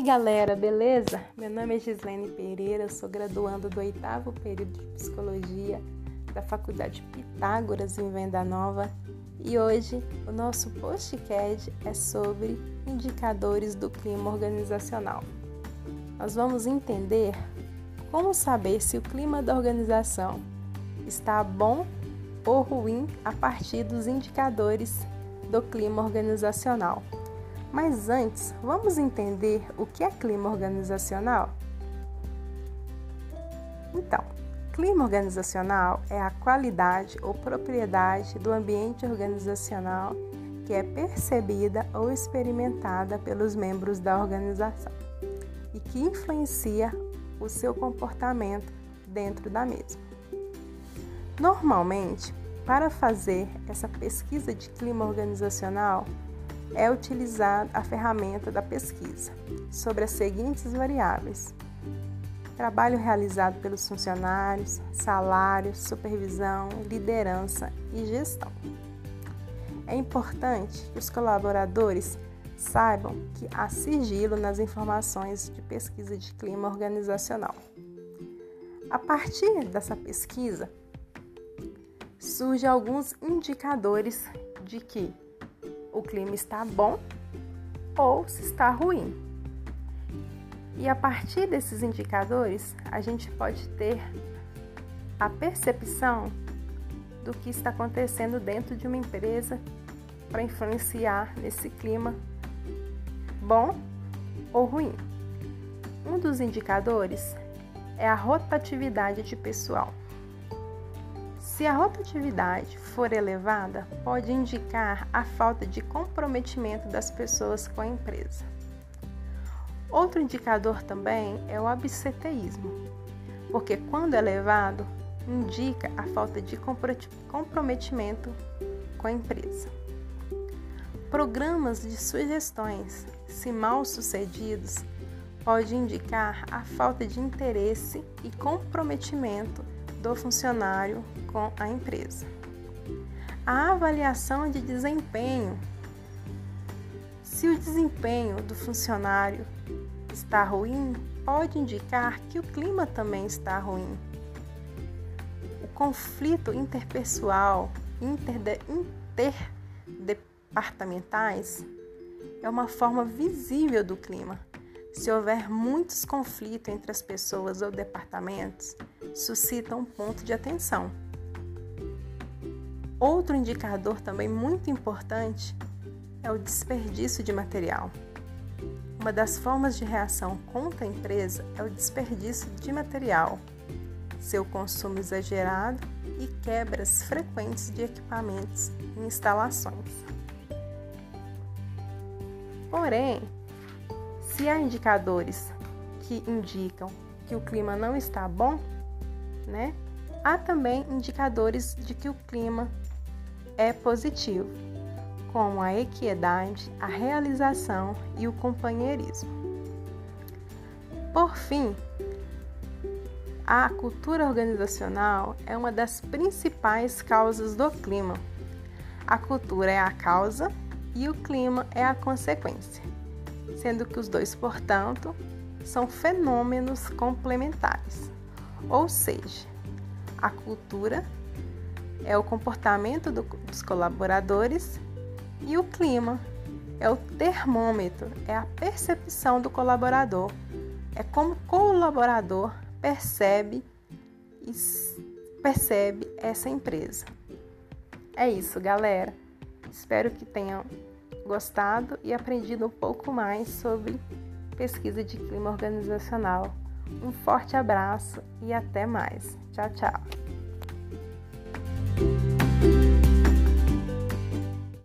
aí, galera, beleza? Meu nome é Gislene Pereira, sou graduando do oitavo período de Psicologia da Faculdade Pitágoras em Venda Nova e hoje o nosso postcard é sobre indicadores do clima organizacional. Nós vamos entender como saber se o clima da organização está bom ou ruim a partir dos indicadores do clima organizacional. Mas antes, vamos entender o que é clima organizacional? Então, clima organizacional é a qualidade ou propriedade do ambiente organizacional que é percebida ou experimentada pelos membros da organização e que influencia o seu comportamento dentro da mesma. Normalmente, para fazer essa pesquisa de clima organizacional, é utilizada a ferramenta da pesquisa sobre as seguintes variáveis: trabalho realizado pelos funcionários, salário, supervisão, liderança e gestão. É importante que os colaboradores saibam que há sigilo nas informações de pesquisa de clima organizacional. A partir dessa pesquisa, surgem alguns indicadores de que o clima está bom ou se está ruim. E a partir desses indicadores, a gente pode ter a percepção do que está acontecendo dentro de uma empresa para influenciar nesse clima bom ou ruim. Um dos indicadores é a rotatividade de pessoal. Se a rotatividade for elevada, pode indicar a falta de comprometimento das pessoas com a empresa. Outro indicador também é o absenteísmo, porque quando elevado, indica a falta de comprometimento com a empresa. Programas de sugestões, se mal sucedidos, pode indicar a falta de interesse e comprometimento do funcionário com a empresa. A avaliação de desempenho. Se o desempenho do funcionário está ruim, pode indicar que o clima também está ruim. O conflito interpessoal, interdepartamentais, é uma forma visível do clima se houver muitos conflitos entre as pessoas ou departamentos, suscita um ponto de atenção. Outro indicador também muito importante é o desperdício de material. Uma das formas de reação contra a empresa é o desperdício de material, seu consumo exagerado e quebras frequentes de equipamentos e instalações. Porém, se há indicadores que indicam que o clima não está bom, né? Há também indicadores de que o clima é positivo, como a equidade, a realização e o companheirismo. Por fim, a cultura organizacional é uma das principais causas do clima. A cultura é a causa e o clima é a consequência sendo que os dois, portanto, são fenômenos complementares. Ou seja, a cultura é o comportamento do, dos colaboradores e o clima é o termômetro, é a percepção do colaborador, é como o colaborador percebe percebe essa empresa. É isso, galera. Espero que tenham gostado e aprendido um pouco mais sobre pesquisa de clima organizacional. Um forte abraço e até mais. Tchau, tchau.